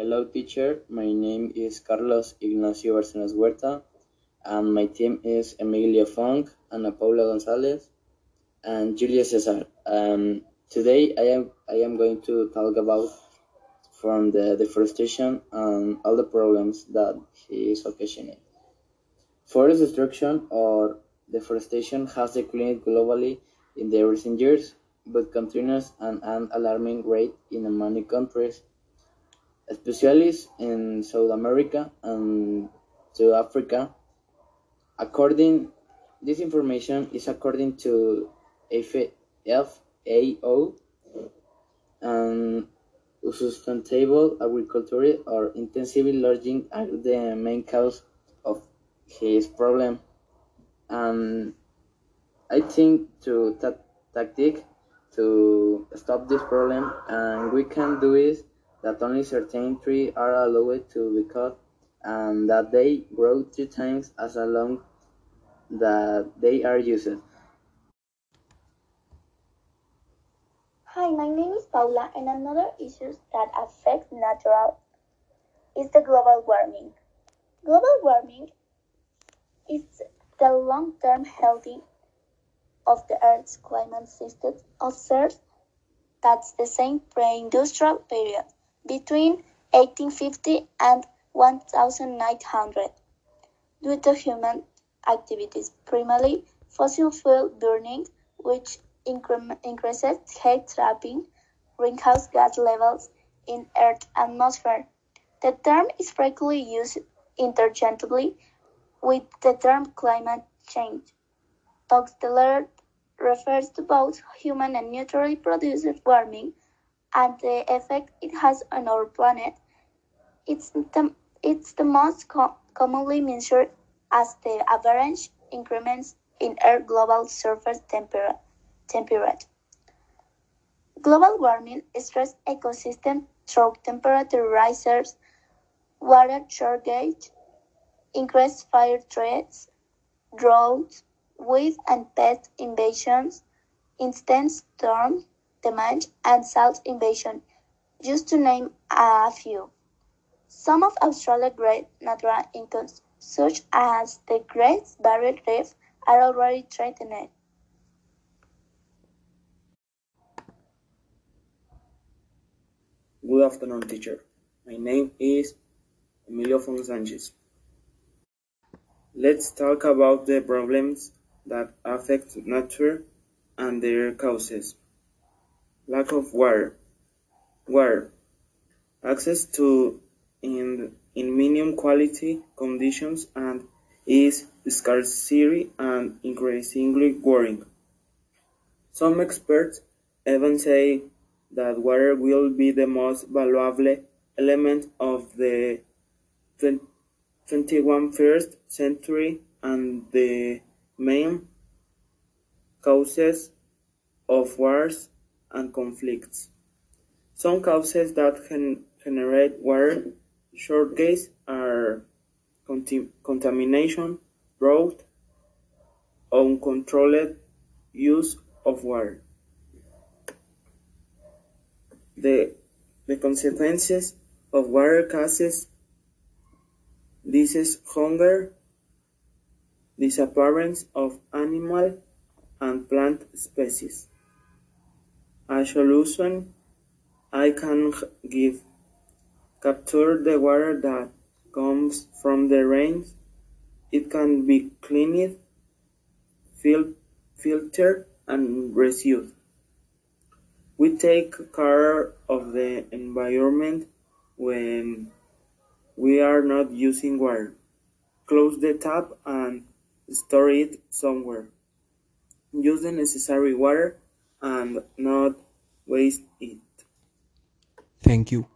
Hello, teacher. My name is Carlos Ignacio Barcenas Huerta, and my team is Emilia Funk, Ana Paula Gonzalez, and Julia Cesar. Um, today, I am I am going to talk about from the deforestation and all the problems that he is occasioning. Forest destruction or deforestation has declined globally in the recent years, but continues at an alarming rate in many countries, especially in South America and South Africa. According this information is according to FAO and sustainable agriculture or intensive logging are the main cause of his problem. And I think to that tactic to stop this problem and we can do is that only certain trees are allowed to be cut and that they grow three times as long that they are used. Hi, my name is Paula, and another issue that affects nature is the global warming. Global warming is the long-term healthy of the Earth's climate system observed that's the same pre-industrial period between 1850 and 1900 due to human activities, primarily fossil fuel burning, which increases heat trapping greenhouse gas levels in Earth's atmosphere. The term is frequently used interchangeably with the term climate change. The refers to both human and naturally produced warming and the effect it has on our planet. It's the, it's the most co commonly measured as the average increments in Earth global surface temperature temperate. Global warming stresses ecosystems through temperature rises, water shortage, increased fire threats, droughts, weed and pest invasions, instant storm damage, and salt invasion, just to name a few. Some of Australia's great natural icons, such as the Great Barrier Reef, are already threatened. Good afternoon, teacher. My name is Emilio Fonsanchez. Let's talk about the problems that affect nature and their causes. Lack of water. Water. Access to in, in minimum quality conditions and is scarcity and increasingly worrying. Some experts even say that water will be the most valuable element of the 21st century and the main causes of wars and conflicts. Some causes that can generate water shortages are contamination, drought, uncontrolled use of water. The, the consequences of water causes disease, hunger, disappearance of animal and plant species. A solution I can give capture the water that comes from the rains. It can be cleaned, fil filtered, and reused. We take care of the environment when we are not using water. Close the tap and store it somewhere. Use the necessary water and not waste it. Thank you.